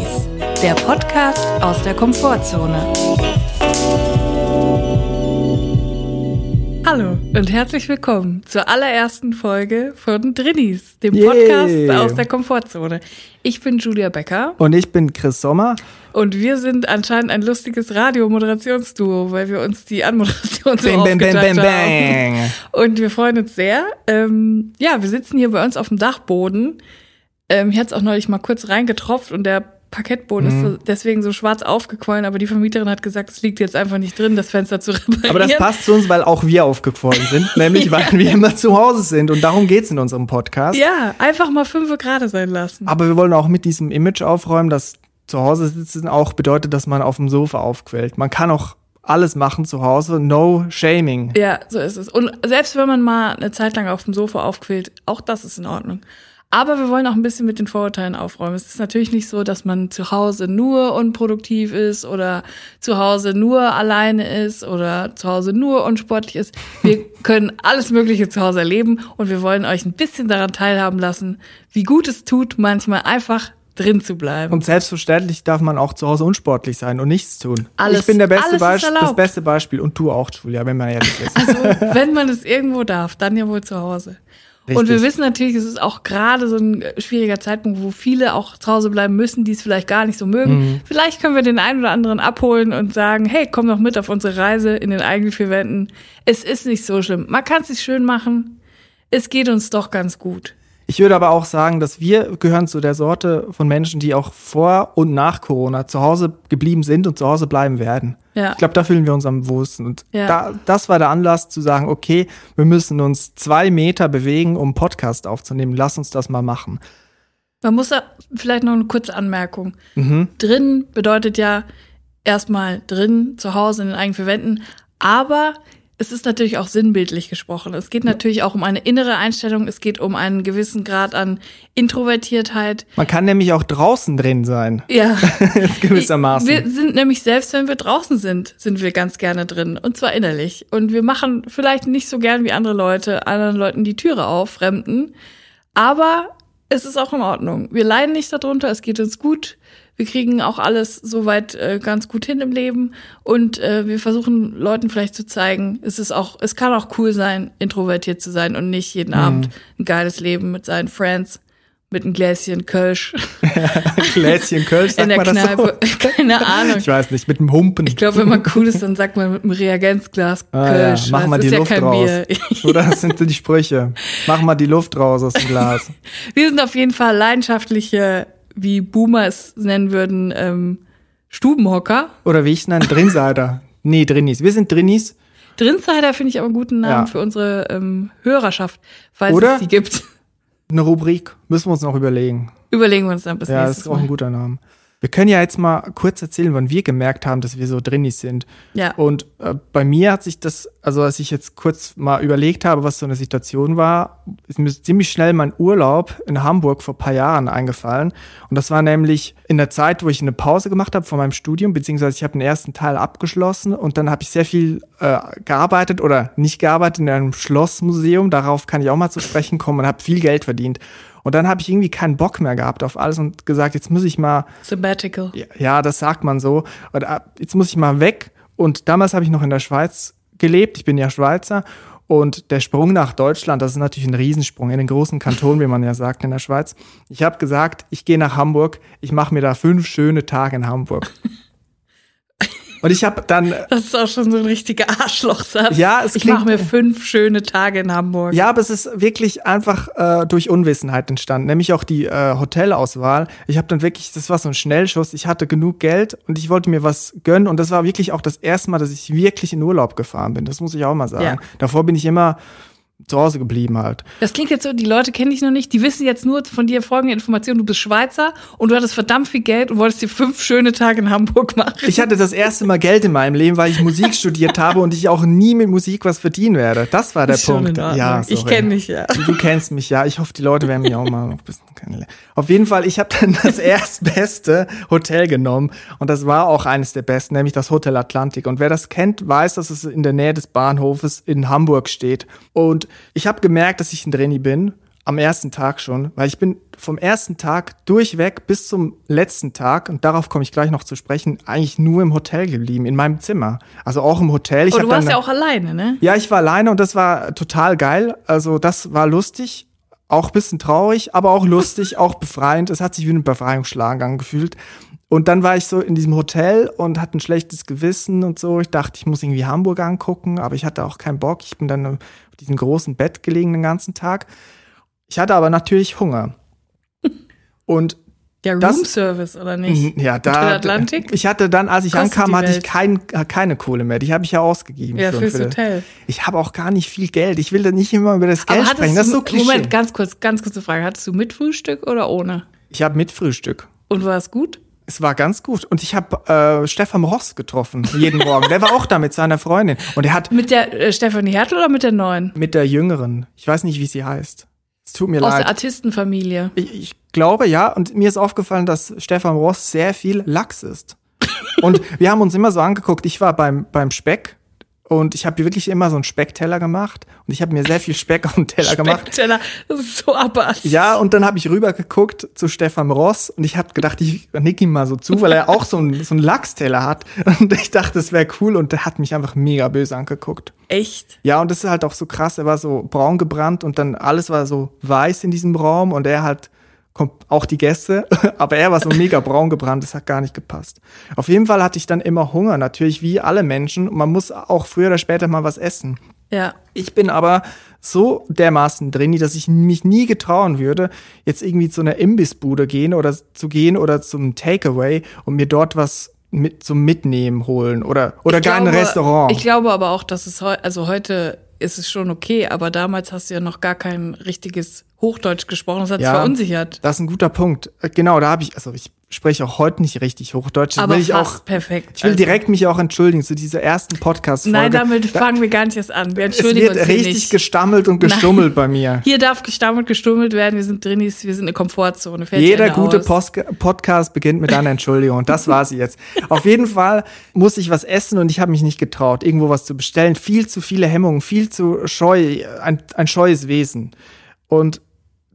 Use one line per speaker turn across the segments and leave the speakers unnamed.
Drinis, der Podcast aus der Komfortzone. Hallo und herzlich willkommen zur allerersten Folge von Drinis, dem
Yay.
Podcast aus der Komfortzone. Ich bin Julia Becker
Und ich bin Chris Sommer.
und wir sind anscheinend ein lustiges Radiomoderationsduo, weil wir uns die Anmoderation so
Bang, bang, bang,
aufgeteilt
bang,
haben.
bang.
Und wir freuen uns sehr. Ähm, ja, wir sitzen hier bei uns auf dem Dachboden. Ähm, hier hat es auch neulich mal kurz reingetropft und der Parkettboden ist
Mhm.
so, deswegen so schwarz aufgequollen, aber die Vermieterin hat gesagt, es liegt jetzt einfach nicht drin, das Fenster zu reparieren.
Aber das passt zu uns, weil auch wir aufgefallen sind. nämlich, weil wir immer zu Hause sind. Und darum geht's in unserem Podcast.
Ja, einfach mal fünf gerade sein lassen.
Aber wir wollen auch mit diesem Image aufräumen, dass zu Hause sitzen auch bedeutet, dass man auf dem Sofa aufquält. Man kann auch alles machen zu Hause. No shaming.
Ja, so ist es. Und selbst wenn man mal eine Zeit lang auf dem Sofa aufquillt, auch das ist in Ordnung. Aber wir wollen auch ein bisschen mit den Vorurteilen aufräumen. Es ist natürlich nicht so, dass man zu Hause nur unproduktiv ist oder zu Hause nur alleine ist oder zu Hause nur unsportlich ist. Wir können alles Mögliche zu Hause erleben und wir wollen euch ein bisschen daran teilhaben lassen, wie gut es tut, manchmal einfach drin zu bleiben.
Und selbstverständlich darf man auch zu Hause unsportlich sein und nichts tun.
Alles-
ich bin der beste Beispiel, das beste Beispiel. Und du auch, Julia, wenn man ehrlich ist.
Also, wenn man es irgendwo darf, dann ja wohl zu Hause. Und
Richtig.
wir wissen natürlich, es ist auch gerade so ein schwieriger Zeitpunkt, wo viele auch zu Hause bleiben müssen, die es vielleicht gar nicht so mögen.
Mhm.
Vielleicht können wir den einen oder anderen abholen und sagen, hey, komm doch mit auf unsere Reise in den eigenen vier Wänden. Es ist nicht so schlimm. Man kann es sich schön machen. Es geht uns doch ganz gut.
Ich würde aber auch sagen, dass wir gehören zu der Sorte von Menschen, die auch vor und nach Corona zu Hause geblieben sind und zu Hause bleiben werden.
Ja.
Ich glaube, da fühlen wir uns am wohlsten. Und
Ja.
da, das war der Anlass zu sagen, okay, wir müssen uns zwei Meter bewegen, um Podcast aufzunehmen. Lass uns das mal machen.
Man muss da vielleicht noch eine kurze Anmerkung.
Mhm.
Drin bedeutet ja erstmal drin, zu Hause in den eigenen vier Wänden, aber es ist natürlich auch sinnbildlich gesprochen. Es geht natürlich auch um eine innere Einstellung, es geht um einen gewissen Grad an Introvertiertheit.
Man kann nämlich auch draußen drin sein,
Ja.
gewissermaßen.
Wir sind nämlich selbst, wenn wir draußen sind, sind wir ganz gerne drin. Und zwar innerlich. Und wir machen vielleicht nicht so gern wie andere Leute, anderen Leuten die Türe auf, Fremden. Aber es ist auch in Ordnung. Wir leiden nicht darunter, es geht uns gut. Wir kriegen auch alles soweit äh, ganz gut hin im Leben. Und äh, wir versuchen Leuten vielleicht zu zeigen, es ist auch, es kann auch cool sein, introvertiert zu sein und nicht jeden Abend ein geiles Leben mit seinen Friends, mit einem Gläschen Kölsch
Gläschen Kölsch, sagt
in der
man das
Kneipe.
so?
Keine Ahnung.
Ich weiß nicht, mit dem Humpen.
Ich glaube, wenn man cool ist, dann sagt man mit einem Reagenzglas
Ah, ja.
Kölsch.
Mach
Das
mal die
ja
Luft raus. Oder das sind die Sprüche. Mach mal die Luft raus aus dem Glas.
Wir sind auf jeden Fall leidenschaftliche, wie Boomer es nennen würden, ähm, Stubenhocker.
Oder wie ich es nenne, Drinsider. Nee, Drinis. Wir sind Drinis.
Drinsider finde ich aber einen guten Namen
Ja.
für unsere ähm, Hörerschaft, falls
Oder?
es sie gibt.
Eine Rubrik. Müssen wir uns noch überlegen.
Überlegen wir uns dann bis
Ja, das
nächstes
ist auch ein
Mal.
guter Name. Wir können ja jetzt mal kurz erzählen, wann wir gemerkt haben, dass wir so Drinis sind.
Ja.
Und äh, bei mir hat sich das, also als ich jetzt kurz mal überlegt habe, was so eine Situation war, ist mir ziemlich schnell mein Urlaub in Hamburg vor ein paar Jahren eingefallen. Und das war nämlich in der Zeit, wo ich eine Pause gemacht habe von meinem Studium, beziehungsweise ich habe den ersten Teil abgeschlossen und dann habe ich sehr viel äh, gearbeitet oder nicht gearbeitet in einem Schlossmuseum. Darauf kann ich auch mal zu sprechen kommen und habe viel Geld verdient. Und dann habe ich irgendwie keinen Bock mehr gehabt auf alles und gesagt, jetzt muss ich mal
Sabbatical.
ja, ja, das sagt man so. Und äh, jetzt muss ich mal weg. Und damals habe ich noch in der Schweiz gelebt. Ich bin ja Schweizer. Und der Sprung nach Deutschland, das ist natürlich ein Riesensprung in den großen Kanton, wie man ja sagt in der Schweiz. Ich habe gesagt, ich gehe nach Hamburg. Ich mache mir da fünf schöne Tage in Hamburg. Und ich habe dann
Das ist auch schon so ein richtiger Arschlochsatz.
Ja, es
ich
klingt-
mache mir fünf schöne Tage in Hamburg.
Ja, aber es ist wirklich einfach äh, durch Unwissenheit entstanden, nämlich auch die äh, Hotelauswahl. Ich habe dann wirklich, das war so ein Schnellschuss, ich hatte genug Geld und ich wollte mir was gönnen und das war wirklich auch das erste Mal, dass ich wirklich in Urlaub gefahren bin. Das muss ich auch mal sagen.
Ja.
Davor bin ich immer zu Hause geblieben halt.
Das klingt jetzt so, die Leute kennen dich noch nicht, die wissen jetzt nur von dir folgende Informationen, du bist Schweizer und du hattest verdammt viel Geld und wolltest dir fünf schöne Tage in Hamburg machen.
Ich hatte das erste Mal Geld in meinem Leben, weil ich Musik studiert habe und ich auch nie mit Musik was verdienen werde. Das war der
schon
Punkt. Ja,
ich
sorry.
kenne dich ja.
Du kennst mich, ja. Ich hoffe, die Leute werden mich auch mal noch ein bisschen kennenlernen. Auf jeden Fall, ich habe dann das erstbeste Hotel genommen und das war auch eines der besten, nämlich das Hotel Atlantik. Und wer das kennt, weiß, dass es in der Nähe des Bahnhofes in Hamburg steht. Und ich habe gemerkt, dass ich ein Drenny bin. am ersten Tag schon, weil ich bin vom ersten Tag durchweg bis zum letzten Tag, und darauf komme ich gleich noch zu sprechen, eigentlich nur im Hotel geblieben, in meinem Zimmer. Also auch im Hotel. Ich
Und du warst
dann,
ja auch alleine, ne?
ja, ich war alleine und das war total geil. Also das war lustig, auch ein bisschen traurig, aber auch lustig, auch befreiend. Es hat sich wie ein Befreiungsschlag angefühlt. Und dann war ich so in diesem Hotel und hatte ein schlechtes Gewissen und so. Ich dachte, ich muss irgendwie Hamburg angucken, aber ich hatte auch keinen Bock. Ich bin dann diesem großen Bett gelegen den ganzen Tag. Ich hatte aber natürlich Hunger. Und
Der Roomservice, oder nicht?
ja,
Hotel
da
Atlantik?
ich hatte dann, als ich
Kostet
ankam, hatte ich kein, keine Kohle mehr. Die habe ich ja ausgegeben.
Ja, fürs
für-
Hotel.
Ich habe auch gar nicht viel Geld. Ich will da nicht immer über das Geld sprechen. Das ist so Klischee.
Moment, ganz kurz, ganz kurze Frage. Hattest du mit Frühstück oder ohne?
Ich habe mit Frühstück.
Und war es gut?
Es war ganz gut. Und ich habe äh, Stefan Ross getroffen jeden Morgen. Der war auch da mit seiner Freundin. Und er hat
Mit der äh, Stefanie Hertel oder mit der neuen?
mit der Jüngeren, ich weiß nicht, wie sie heißt. Es tut mir
Aus der
leid.
Artistenfamilie.
Ich, ich glaube ja. Und mir ist aufgefallen, dass Stefan Ross sehr viel Lachs ist. Und wir haben uns immer so angeguckt. Ich war beim, beim Speck. Und ich habe wirklich immer so einen Speckteller gemacht. Und ich habe mir sehr viel Speck auf den Teller gemacht.
Speckteller, das ist so abartig.
Ja, und dann habe ich rüber geguckt zu Stefan Ross und ich habe gedacht, ich nick ihm mal so zu, weil er auch so einen, so einen Lachsteller hat. Und ich dachte, das wäre cool und der hat mich einfach mega böse angeguckt.
Echt?
Ja, und das ist halt auch so krass. Er war so braun gebrannt und dann alles war so weiß in diesem Raum und er halt kommt auch die Gäste, aber er war so mega braun gebrannt, das hat gar nicht gepasst. Auf jeden Fall hatte ich dann immer Hunger, natürlich wie alle Menschen. Und man muss auch früher oder später mal was essen.
Ja.
Ich bin aber so dermaßen drin, dass ich mich nie getrauen würde, jetzt irgendwie zu einer Imbissbude gehen oder zu gehen oder zum Takeaway und mir dort was mit zum Mitnehmen holen oder oder
Ich
gar in ein
glaube-
Restaurant.
Ich glaube aber auch, dass es heute, also heute ist es schon okay, aber damals hast du ja noch gar kein richtiges Hochdeutsch gesprochen. Das hat
Ja.
verunsichert.
Das ist ein guter Punkt. Äh, Genau, da habe ich, also ich spreche auch heute nicht richtig Hochdeutsch. Das
Aber
will ich
fast
auch.
perfekt.
Ich will
Also-
direkt mich auch entschuldigen zu dieser ersten Podcast-Folge.
Nein, damit
Da-
fangen wir gar nicht erst an. Wir
es
entschuldigen
wird
uns
richtig
nicht.
gestammelt und gestummelt bei mir.
Hier darf gestammelt, gestummelt werden. Wir sind Drinis, wir sind eine Komfortzone. Fertig,
Jeder gute. Post Podcast beginnt mit einer Entschuldigung. Und das war sie jetzt. Auf jeden Fall muss ich was essen und ich habe mich nicht getraut, irgendwo was zu bestellen. Viel zu viele Hemmungen, viel zu scheu, ein, ein scheues Wesen. Und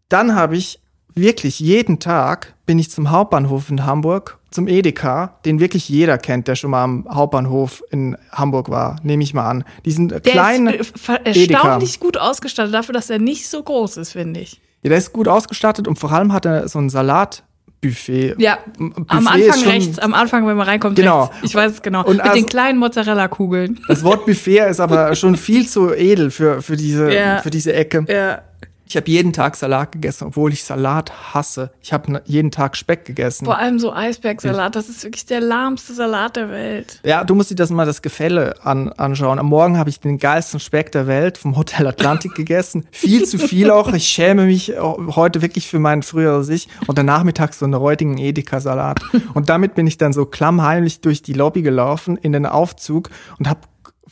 dann habe ich wirklich jeden Tag bin ich zum Hauptbahnhof in Hamburg, zum Edeka, den wirklich jeder kennt, der schon mal am Hauptbahnhof in Hamburg war, nehme ich mal an. Diesen
Der
kleinen,
ist äh, erstaunlich gut ausgestattet dafür, dass er nicht so groß ist, finde ich.
ja, der ist gut ausgestattet und vor allem hat er so ein Salatbuffet.
Ja,
Buffet
am Anfang rechts, am Anfang, wenn man reinkommt,
Genau.
rechts. Ich weiß es genau.
Und
Mit
also-
den kleinen Mozzarella-Kugeln.
Das Wort Buffet ist aber schon viel zu edel für, für, diese,
Ja.
für diese Ecke.
Ja.
Ich habe jeden Tag Salat gegessen, obwohl ich Salat hasse. Ich habe jeden Tag Speck gegessen.
Vor allem so Eisbergsalat, das ist wirklich der lahmste Salat der Welt.
Ja, du musst dir das mal das Gefälle an, anschauen. Am Morgen habe ich den geilsten Speck der Welt vom Hotel Atlantik gegessen. Viel zu viel auch. Ich schäme mich heute wirklich für mein früheres Ich. Und dann nachmittags so einen räudigen Edeka-Salat. Und damit bin ich dann so klammheimlich durch die Lobby gelaufen in den Aufzug und habe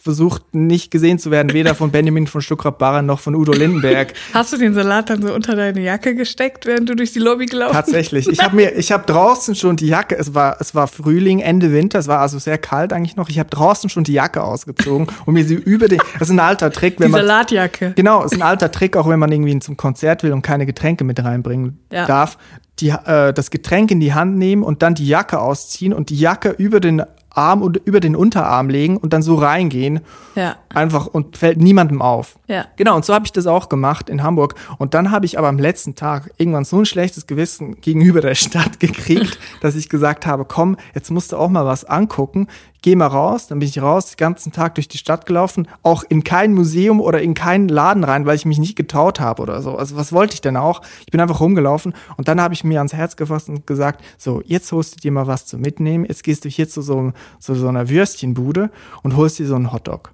versucht, nicht gesehen zu werden, weder von Benjamin von Stuckrad-Barre noch von Udo Lindenberg.
Hast du den Salat dann so unter deine Jacke gesteckt, während du durch die Lobby gelaufen bist?
Tatsächlich. Ich habe mir, ich habe draußen schon die Jacke. Es war, es war Frühling, Ende Winter. Es war also sehr kalt eigentlich noch. Ich habe draußen schon die Jacke ausgezogen und mir sie über den. Das ist ein alter Trick, wenn
Die
man.
Salatjacke.
Genau, ist ein alter Trick, auch wenn man irgendwie zum Konzert will und keine Getränke mit reinbringen
Ja.
darf. Die, äh, das Getränk in die Hand nehmen und dann die Jacke ausziehen und die Jacke über den Arm und über den Unterarm legen und dann so reingehen.
Ja.
Einfach und fällt niemandem auf.
Ja.
Genau, und so habe ich das auch gemacht in Hamburg. Und dann habe ich aber am letzten Tag irgendwann so ein schlechtes Gewissen gegenüber der Stadt gekriegt, dass ich gesagt habe, komm, jetzt musst du auch mal was angucken. Geh mal raus. Dann bin ich raus, den ganzen Tag durch die Stadt gelaufen, auch in kein Museum oder in keinen Laden rein, weil ich mich nicht getraut habe oder so. Also was wollte ich denn auch? Ich bin einfach rumgelaufen und dann habe ich mir ans Herz gefasst und gesagt, so, jetzt holst du dir mal was zu mitnehmen. Jetzt gehst du hier zu so, zu so einer Würstchenbude und holst dir so einen Hotdog.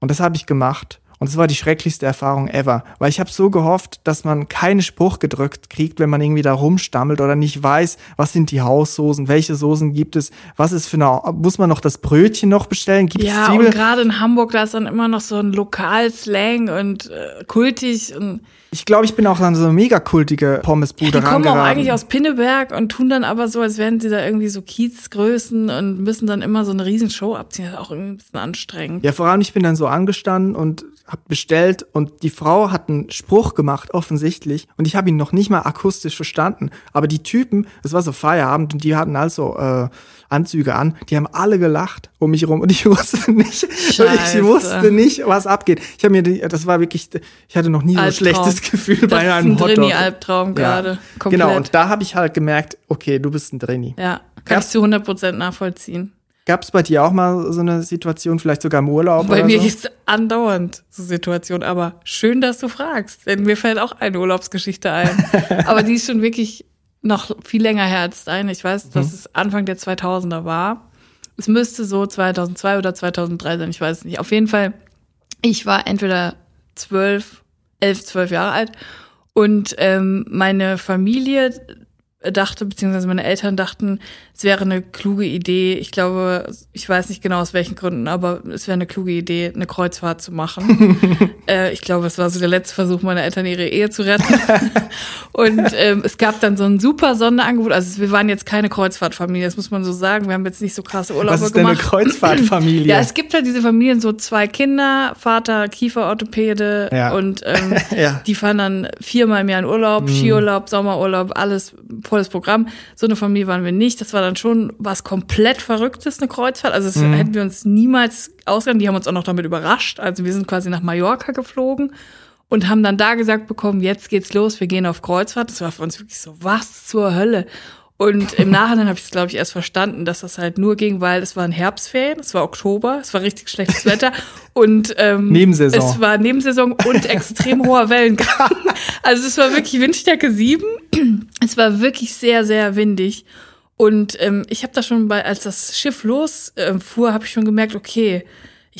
Und das habe ich gemacht. Und es war die schrecklichste Erfahrung ever, weil ich habe so gehofft, dass man keinen Spruch gedrückt kriegt, wenn man irgendwie da rumstammelt oder nicht weiß, was sind die Haussoßen, welche Soßen gibt es, was ist für eine, muss man noch das Brötchen noch bestellen, gibt es
Ja,
Zwiebel?
und gerade in Hamburg, da ist dann immer noch so ein Lokalslang und äh, kultig und
Ich glaube, ich bin auch an so eine mega kultige Pommesbude
die kommen auch eigentlich aus Pinneberg und tun dann aber so, als wären sie da irgendwie so Kiezgrößen und müssen dann immer so eine riesen Show abziehen. Das ist auch irgendwie ein bisschen anstrengend.
Ja, vor allem, ich bin dann so angestanden und hab bestellt und die Frau hat einen Spruch gemacht, offensichtlich. Und ich habe ihn noch nicht mal akustisch verstanden. Aber die Typen, es war so Feierabend und die hatten also äh, Anzüge an, die haben alle gelacht um mich rum und ich wusste nicht,
Scheiße.
ich wusste nicht, was abgeht. Ich habe mir, das war wirklich, ich hatte noch nie so
Albtraum.
schlechtes Gefühl
Das
bei
ist
einem
ein
Hotdog.
Drini-Albtraum gerade.
Ja. Genau, und da habe ich halt gemerkt, okay, du bist ein Drini.
Ja, kann
Gab's-
ich zu 100% nachvollziehen.
Gab es bei dir auch mal so eine Situation, vielleicht sogar im Urlaub
Bei mir
so?
ist andauernd so Situation, aber schön, dass du fragst, denn mir fällt auch eine Urlaubsgeschichte ein. aber die ist schon wirklich noch viel länger her als deine. Ich weiß,
Mhm.
dass es Anfang der 2000er war. Es müsste so 2002 oder 2003 sein, ich weiß es nicht. Auf jeden Fall, ich war entweder zwölf, elf, zwölf Jahre alt. Und ähm, meine Familie dachte, beziehungsweise meine Eltern dachten, es wäre eine kluge Idee. Ich glaube, ich weiß nicht genau aus welchen Gründen, aber es wäre eine kluge Idee, eine Kreuzfahrt zu machen. äh, ich glaube, es war so der letzte Versuch meiner Eltern, ihre Ehe zu retten. Und ähm, es gab dann so ein super Sonderangebot. Also wir waren jetzt keine Kreuzfahrtfamilie, das muss man so sagen. Wir haben jetzt nicht so krasse Urlaube
Was ist denn eine
gemacht.
Kreuzfahrtfamilie?
Ja, es gibt halt diese Familien, so zwei Kinder, Vater Kieferorthopäde
Ja.
und ähm,
Ja.
Die fahren dann viermal im Jahr in Urlaub, Skiurlaub, Sommerurlaub, alles volles Programm. So eine Familie waren wir nicht. Das war dann schon was komplett Verrücktes, eine Kreuzfahrt. Also das
Mhm.
hätten wir uns niemals ausgegangen. Die haben uns auch noch damit überrascht. Also wir sind quasi nach Mallorca geflogen und haben dann da gesagt bekommen, jetzt geht's los, wir gehen auf Kreuzfahrt. Das war für uns wirklich so, was zur Hölle? Und im Nachhinein habe ich es, glaube ich, erst verstanden, dass das halt nur ging, weil es war ein Herbstferien, es war Oktober, es war richtig schlechtes Wetter und ähm,
Nebensaison.
es war Nebensaison und extrem hoher Wellengang. Also es war wirklich Windstärke 7. Es war wirklich sehr, sehr windig. Und ähm, ich habe da schon bei, als das Schiff losfuhr, fuhr, habe ich schon gemerkt, okay,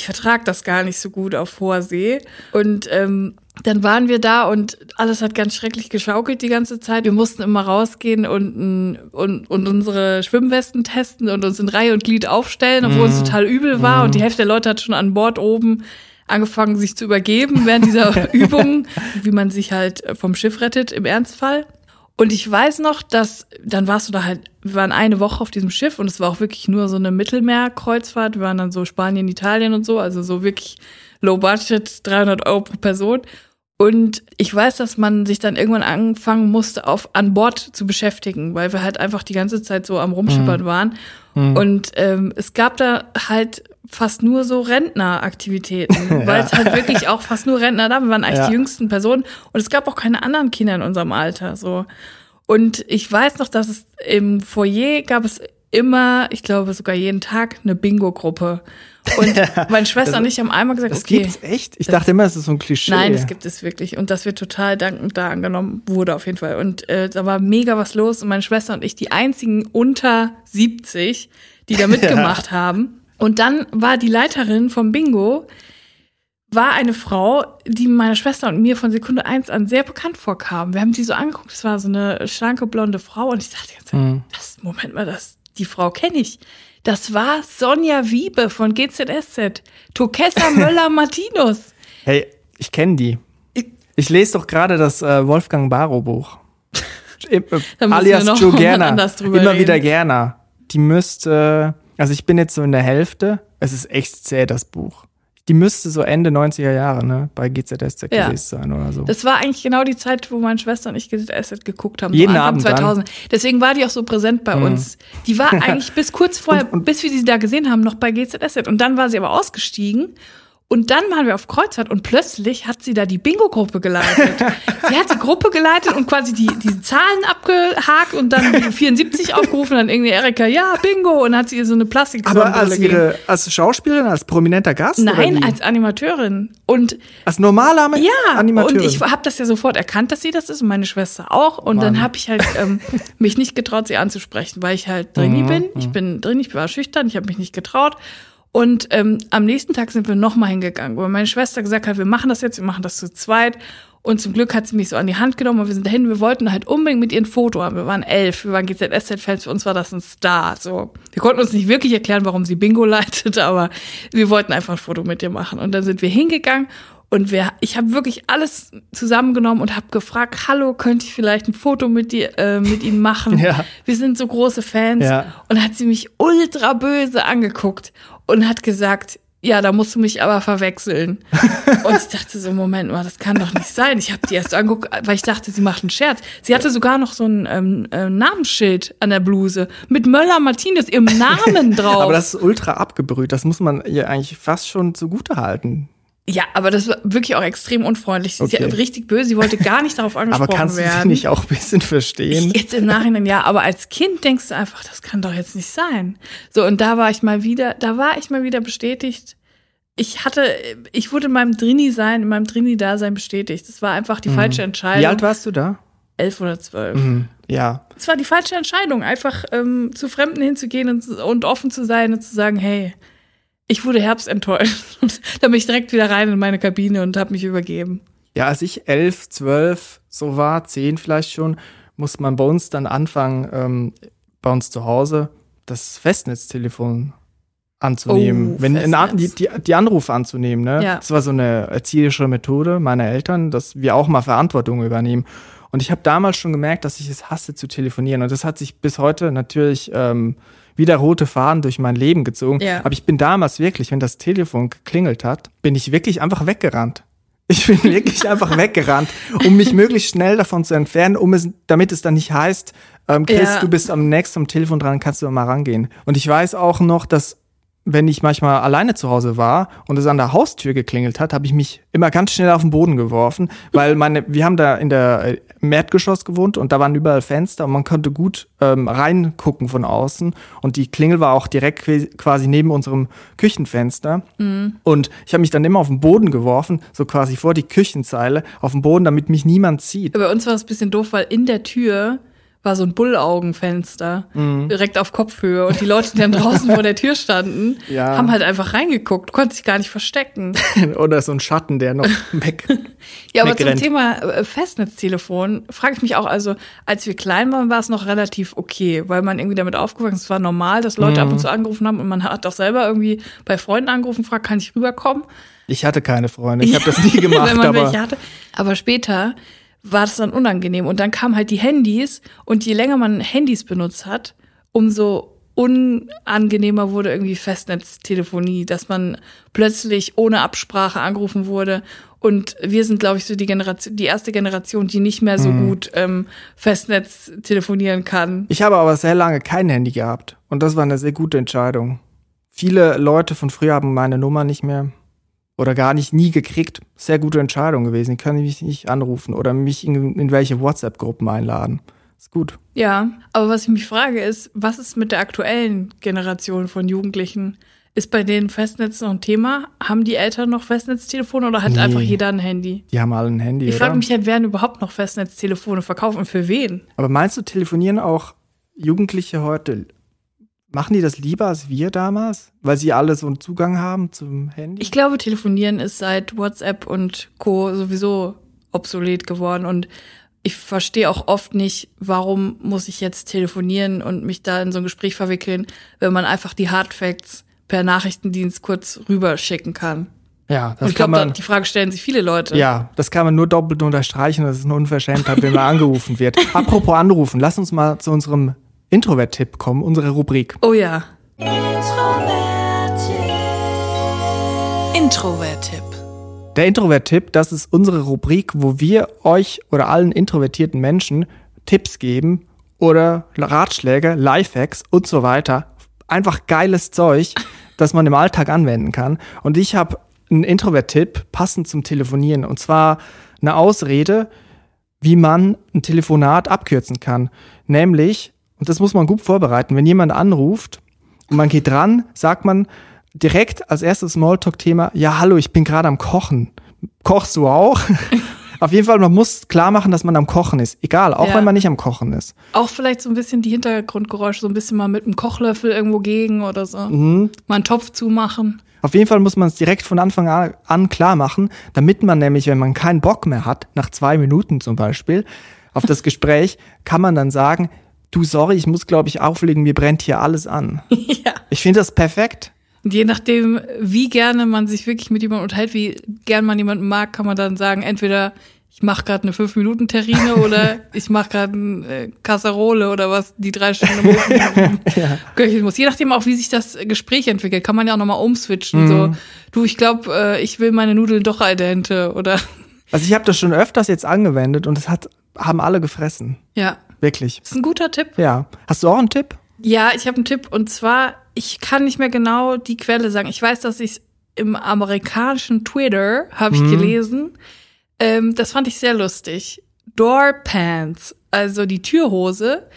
ich vertrag das gar nicht so gut auf hoher See. Und ähm, dann waren wir da und alles hat ganz schrecklich geschaukelt die ganze Zeit. Wir mussten immer rausgehen und, und, und unsere Schwimmwesten testen und uns in Reihe und Glied aufstellen, obwohl es total übel war. Und die Hälfte der Leute hat schon an Bord oben angefangen, sich zu übergeben während dieser Übung, wie man sich halt vom Schiff rettet im Ernstfall. Und ich weiß noch, dass dann warst du da halt, wir waren eine Woche auf diesem Schiff und es war auch wirklich nur so eine Mittelmeerkreuzfahrt. Wir waren dann so Spanien, Italien und so, also so wirklich low budget, 300 Euro pro Person. Und ich weiß, dass man sich dann irgendwann anfangen musste, auf an Bord zu beschäftigen, weil wir halt einfach die ganze Zeit so am Rumschippern waren. Und ähm, es gab da halt fast nur so Rentneraktivitäten, weil es halt wirklich auch fast nur Rentner da. waren. Wir waren eigentlich
Ja.
die jüngsten Personen und es gab auch keine anderen Kinder in unserem Alter. So und ich weiß noch, dass es im Foyer gab es immer, ich glaube sogar jeden Tag eine Bingo-Gruppe. Und meine Schwester und ich haben einmal gesagt,
Das
okay,
gibt's echt? Ich dachte immer, es ist so ein Klischee.
Nein, das gibt es wirklich. Und das wird total dankend da angenommen wurde auf jeden Fall. Und äh, da war mega was los. Und meine Schwester und ich die einzigen unter 70, die da mitgemacht haben. Und dann war die Leiterin vom Bingo, war eine Frau, die meiner Schwester und mir von Sekunde eins an sehr bekannt vorkam. Wir haben sie so angeguckt, es war so eine schlanke, blonde Frau. Und ich dachte die ganze Zeit,
Mhm.
das, Moment mal, das, die Frau kenne ich. Das war Sonja Wiebe von GZSZ. Tokessa Möller-Martinus.
Hey, ich kenne die.
Ich-
lese doch gerade das äh, Wolfgang Barrow Buch. Im-
Da müssen
alias Joe Gerner. Immer
reden.
wieder Gerner. Die müsste, also ich bin jetzt so in der Hälfte. Es ist echt zäh, das Buch. Die müsste so Ende 90er Jahre, ne, bei GZSZ
Ja.
gewesen sein oder so.
Das war eigentlich genau die Zeit, wo meine Schwester und ich GZSZ geguckt haben.
Jeden
so
Abend dann?
2000. Deswegen war die auch so präsent bei uns. Die war eigentlich bis kurz vorher, bis wir sie da gesehen haben, noch bei GZSZ. Und dann war sie aber ausgestiegen. Und dann waren wir auf Kreuzfahrt und plötzlich hat sie da die Bingo-Gruppe geleitet. sie hat die Gruppe geleitet und quasi die, die Zahlen abgehakt und dann die 74 aufgerufen, dann irgendwie Erika, ja, Bingo, und dann hat sie ihr so eine plastik
Aber als ihre, als Schauspielerin, als prominenter Gast?
Nein, als Animateurin. Und
als normale Ami-
ja,
Animateurin.
und ich habe das ja sofort erkannt, dass sie das ist und meine Schwester auch. Und dann habe ich halt ähm, mich nicht getraut, sie anzusprechen, weil ich halt
Mhm,
drin bin. Ich bin drin, ich war schüchtern, ich habe mich nicht getraut. Und ähm, am nächsten Tag sind wir nochmal hingegangen, weil meine Schwester gesagt hat, wir machen das jetzt, wir machen das zu zweit. Und zum Glück hat sie mich so an die Hand genommen und wir sind dahin. Wir wollten halt unbedingt mit ihr ein Foto haben. Wir waren elf, wir waren GZSZ-Fans, für uns war das ein Star. So, wir konnten uns nicht wirklich erklären, warum sie Bingo leitet, aber wir wollten einfach ein Foto mit ihr machen. Und dann sind wir hingegangen und wir, ich habe wirklich alles zusammengenommen und habe gefragt, hallo, könnte ich vielleicht ein Foto mit dir, äh, mit Ihnen machen?
Ja.
Wir sind so große Fans.
Ja.
Und hat sie mich ultra böse angeguckt und hat gesagt, ja, da musst du mich aber verwechseln. Und ich dachte so, Moment mal, das kann doch nicht sein. Ich habe die erst angeguckt, weil ich dachte, sie macht einen Scherz. Sie hatte sogar noch so ein ähm, äh, Namensschild an der Bluse mit Möller Martinez, ihrem Namen drauf.
Aber das ist ultra abgebrüht. Das muss man ihr eigentlich fast schon zugute halten.
Ja, aber das war wirklich auch extrem unfreundlich. Sie
Okay.
ist ja richtig böse, sie wollte gar nicht darauf angesprochen
Aber kannst du
werden.
sie nicht auch ein bisschen verstehen?
Jetzt im Nachhinein ja, aber als Kind denkst du einfach, das kann doch jetzt nicht sein. So, und da war ich mal wieder, da war ich mal wieder bestätigt. Ich hatte, ich wurde in meinem Drini-Sein, in meinem Drini-Dasein bestätigt. Das war einfach die falsche Entscheidung.
Mhm. Wie alt warst du da?
Elf oder zwölf.
Hm, ja.
Es war die falsche Entscheidung, einfach ähm, zu Fremden hinzugehen und, und offen zu sein und zu sagen, hey, ich wurde herbstenttäuscht. Und dann bin ich direkt wieder rein in meine Kabine und habe mich übergeben.
Ja, als ich elf, zwölf so war, zehn vielleicht schon, musste man bei uns dann anfangen, ähm, bei uns zu Hause das Festnetztelefon anzunehmen.
Oh,
Wenn An- die,
Festnetz.
die, die Anrufe anzunehmen, ne?
Ja.
Das war so eine erzieherische Methode meiner Eltern, dass wir auch mal Verantwortung übernehmen. Und ich habe damals schon gemerkt, dass ich es hasse zu telefonieren. Und das hat sich bis heute natürlich ähm, wieder rote Faden durch mein Leben gezogen.
Ja.
Aber ich bin damals wirklich, wenn das Telefon geklingelt hat, bin ich wirklich einfach weggerannt. Ich bin wirklich einfach weggerannt, um mich möglichst schnell davon zu entfernen, um es, damit es dann nicht heißt, ähm, Chris,
Ja.
du bist am nächsten am Telefon dran, kannst du mal rangehen. Und ich weiß auch noch, dass wenn ich manchmal alleine zu Hause war und es an der Haustür geklingelt hat, habe ich mich immer ganz schnell auf den Boden geworfen, weil meine, wir haben da in der äh, im Erdgeschoss gewohnt und da waren überall Fenster und man konnte gut ähm, reingucken von außen und die Klingel war auch direkt quasi neben unserem Küchenfenster und ich habe mich dann immer auf den Boden geworfen, so quasi vor die Küchenzeile auf den Boden, damit mich niemand sieht.
Bei uns war es ein bisschen doof, weil in der Tür war so ein Bullaugenfenster
Mhm.
direkt auf Kopfhöhe und die Leute, die dann draußen vor der Tür standen,
Ja.
haben halt einfach reingeguckt, konnten sich gar nicht verstecken.
Oder so ein Schatten, der noch weg.
Ja, aber zum
Wegrennt.
Thema äh, Festnetztelefon frage ich mich auch, also als wir klein waren, war es noch relativ okay, weil man irgendwie damit aufgewachsen ist. Es war normal, dass Leute
Mhm.
ab und zu angerufen haben und man hat auch selber irgendwie bei Freunden angerufen, fragt, kann ich rüberkommen?
Ich hatte keine Freunde, ich habe das nie gemacht,
wenn man
aber
welche hatte. Aber später war das dann unangenehm. Und dann kamen halt die Handys und je länger man Handys benutzt hat, umso unangenehmer wurde irgendwie Festnetztelefonie, dass man plötzlich ohne Absprache angerufen wurde. Und wir sind, glaube ich, so die Generation, die erste Generation, die nicht mehr so gut ähm, Festnetz telefonieren kann.
Ich habe aber sehr lange kein Handy gehabt und das war eine sehr gute Entscheidung. Viele Leute von früher haben meine Nummer nicht mehr oder gar nicht nie gekriegt. Sehr gute Entscheidung gewesen. Die können mich nicht anrufen oder mich in, in welche WhatsApp-Gruppen einladen. Ist gut.
Ja, aber was ich mich frage ist, was ist mit der aktuellen Generation von Jugendlichen? Ist bei denen Festnetz noch ein Thema? Haben die Eltern noch Festnetztelefone oder hat
Nee.
einfach jeder ein Handy?
Die haben alle ein Handy,
Ich frage mich halt, werden überhaupt noch Festnetztelefone verkauft und für wen?
aber meinst du, telefonieren auch Jugendliche heute? Machen die das lieber als wir damals? Weil sie alle so einen Zugang haben zum Handy?
Ich glaube, telefonieren ist seit WhatsApp und Co. sowieso obsolet geworden und ich verstehe auch oft nicht, warum muss ich jetzt telefonieren und mich da in so ein Gespräch verwickeln, wenn man einfach die Hardfacts per Nachrichtendienst kurz rüberschicken kann.
ja,
Und
das
ich
kann
glaube, die Frage stellen sich viele Leute.
Ja, das kann man nur doppelt unterstreichen, dass es eine Unverschämtheit, wenn man angerufen wird. Apropos anrufen, lass uns mal zu unserem Introvert-Tipp kommen, unsere Rubrik.
Oh ja. Introvert-Tipp.
Der Introvert-Tipp, das ist unsere Rubrik, wo wir euch oder allen introvertierten Menschen Tipps geben oder Ratschläge, Lifehacks und so weiter. Einfach geiles Zeug, das man im Alltag anwenden kann. Und ich habe einen Introvert-Tipp passend zum Telefonieren. Und zwar eine Ausrede, wie man ein Telefonat abkürzen kann. Nämlich, und das muss man gut vorbereiten, wenn jemand anruft und man geht dran, sagt man direkt als erstes Smalltalk-Thema, ja, hallo, ich bin gerade am Kochen. Kochst du auch? Auf jeden Fall, man muss klar machen, dass man am Kochen ist. Egal, auch
Ja.
wenn man nicht am Kochen ist.
Auch vielleicht so ein bisschen die Hintergrundgeräusche, so ein bisschen mal mit einem Kochlöffel irgendwo gegen oder so.
Mhm.
Mal einen Topf zumachen.
Auf jeden Fall muss man es direkt von Anfang an- an klar machen, damit man nämlich, wenn man keinen Bock mehr hat, nach zwei Minuten zum Beispiel, auf das Gespräch, kann man dann sagen, du, sorry, ich muss, glaube ich, auflegen, mir brennt hier alles an.
ja.
Ich finde das perfekt.
Und je nachdem, wie gerne man sich wirklich mit jemandem unterhält, wie gern man jemanden mag, kann man dann sagen, entweder ich mache gerade eine 5-Minuten-Terrine oder ich mache gerade eine äh, Kasserole oder was, die drei Stunden ja. köcheln muss. Je nachdem auch, wie sich das Gespräch entwickelt, kann man ja auch nochmal umswitchen. Mhm. So, du, ich glaube, äh, ich will meine Nudeln doch al dente oder.
Also ich habe das schon öfters jetzt angewendet und es hat, haben alle gefressen.
Ja.
Wirklich.
Das ist ein guter Tipp.
Ja. Hast du auch einen Tipp?
Ja, ich habe einen Tipp und zwar, ich kann nicht mehr genau die Quelle sagen. Ich weiß, dass ich im amerikanischen Twitter habe ich mhm. gelesen. Ähm, das fand ich sehr lustig. Door Pants, also die Türhose,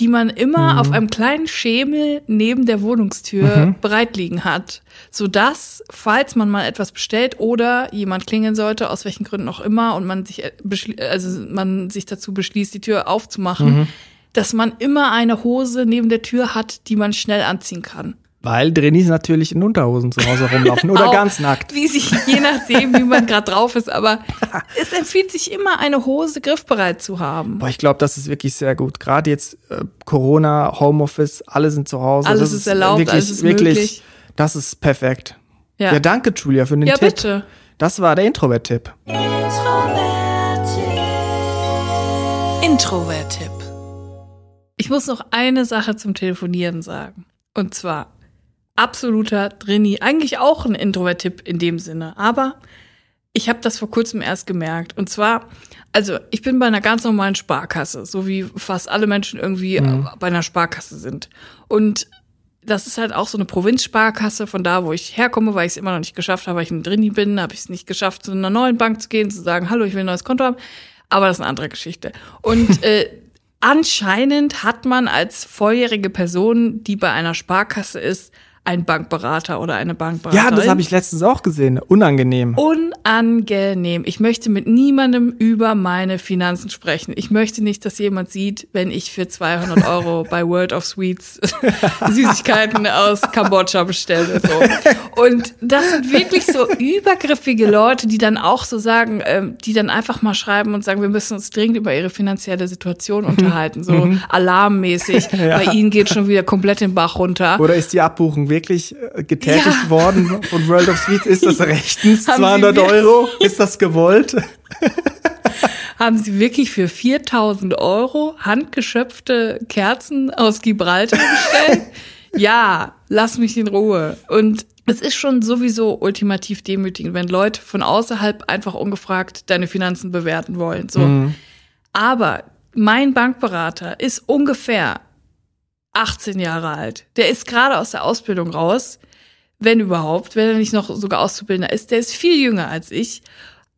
die man immer mhm. auf einem kleinen Schemel neben der Wohnungstür mhm. bereit liegen hat, so dass falls man mal etwas bestellt oder jemand klingeln sollte, aus welchen Gründen auch immer, und man sich äh, also man sich dazu beschließt, die Tür aufzumachen, mhm. dass man immer eine Hose neben der Tür hat, die man schnell anziehen kann.
Weil Drinis natürlich in Unterhosen zu Hause rumlaufen oder ganz nackt.
Wie sich, je nachdem, wie man gerade drauf ist. Aber es empfiehlt sich immer, eine Hose griffbereit zu haben.
Boah, ich glaube, das ist wirklich sehr gut. Gerade jetzt äh, Corona, Homeoffice, alle sind zu Hause.
Alles ist, ist erlaubt, wirklich, alles ist wirklich, möglich.
Das ist perfekt. Ja. ja, danke, Julia, für den ja, Tipp. Ja, bitte. Das war der Introvert-Tipp.
Introvert-Tipp. Introvert-Tipp. Ich muss noch eine Sache zum Telefonieren sagen. Und zwar, absoluter Drini. Eigentlich auch ein Introvert-Tipp in dem Sinne. Aber ich habe das vor kurzem erst gemerkt. Und zwar, also ich bin bei einer ganz normalen Sparkasse, so wie fast alle Menschen irgendwie mhm. bei einer Sparkasse sind. Und das ist halt auch so eine Provinzsparkasse von da, wo ich herkomme, weil ich es immer noch nicht geschafft habe, weil ich ein Drini bin, habe ich es nicht geschafft, zu einer neuen Bank zu gehen, zu sagen, hallo, ich will ein neues Konto haben. Aber das ist eine andere Geschichte. Und äh, anscheinend hat man als volljährige Person, die bei einer Sparkasse ist, ein Bankberater oder eine Bankberaterin.
Ja, das habe ich letztens auch gesehen. Unangenehm.
Unangenehm. Ich möchte mit niemandem über meine Finanzen sprechen. Ich möchte nicht, dass jemand sieht, wenn ich für 200 Euro bei World of Sweets Süßigkeiten aus Kambodscha bestelle. So. Und das sind wirklich so übergriffige Leute, die dann auch so sagen, ähm, die dann einfach mal schreiben und sagen, wir müssen uns dringend über ihre finanzielle Situation mhm. unterhalten. So mhm. alarmmäßig. ja. Bei ihnen geht schon wieder komplett den Bach runter.
Oder ist die Abbuchung wirklich wirklich äh, getätigt ja. worden von World of Sweets? Ist das rechtens? 200 Euro? Ist das gewollt?
Haben Sie wirklich für 4000 Euro handgeschöpfte Kerzen aus Gibraltar bestellt? ja, lass mich in Ruhe. Und es ist schon sowieso ultimativ demütigend, wenn Leute von außerhalb einfach ungefragt deine Finanzen bewerten wollen. So. Mhm. Aber mein Bankberater ist ungefähr 18 Jahre alt. Der ist gerade aus der Ausbildung raus, wenn überhaupt, wenn er nicht noch sogar Auszubildender ist. Der ist viel jünger als ich.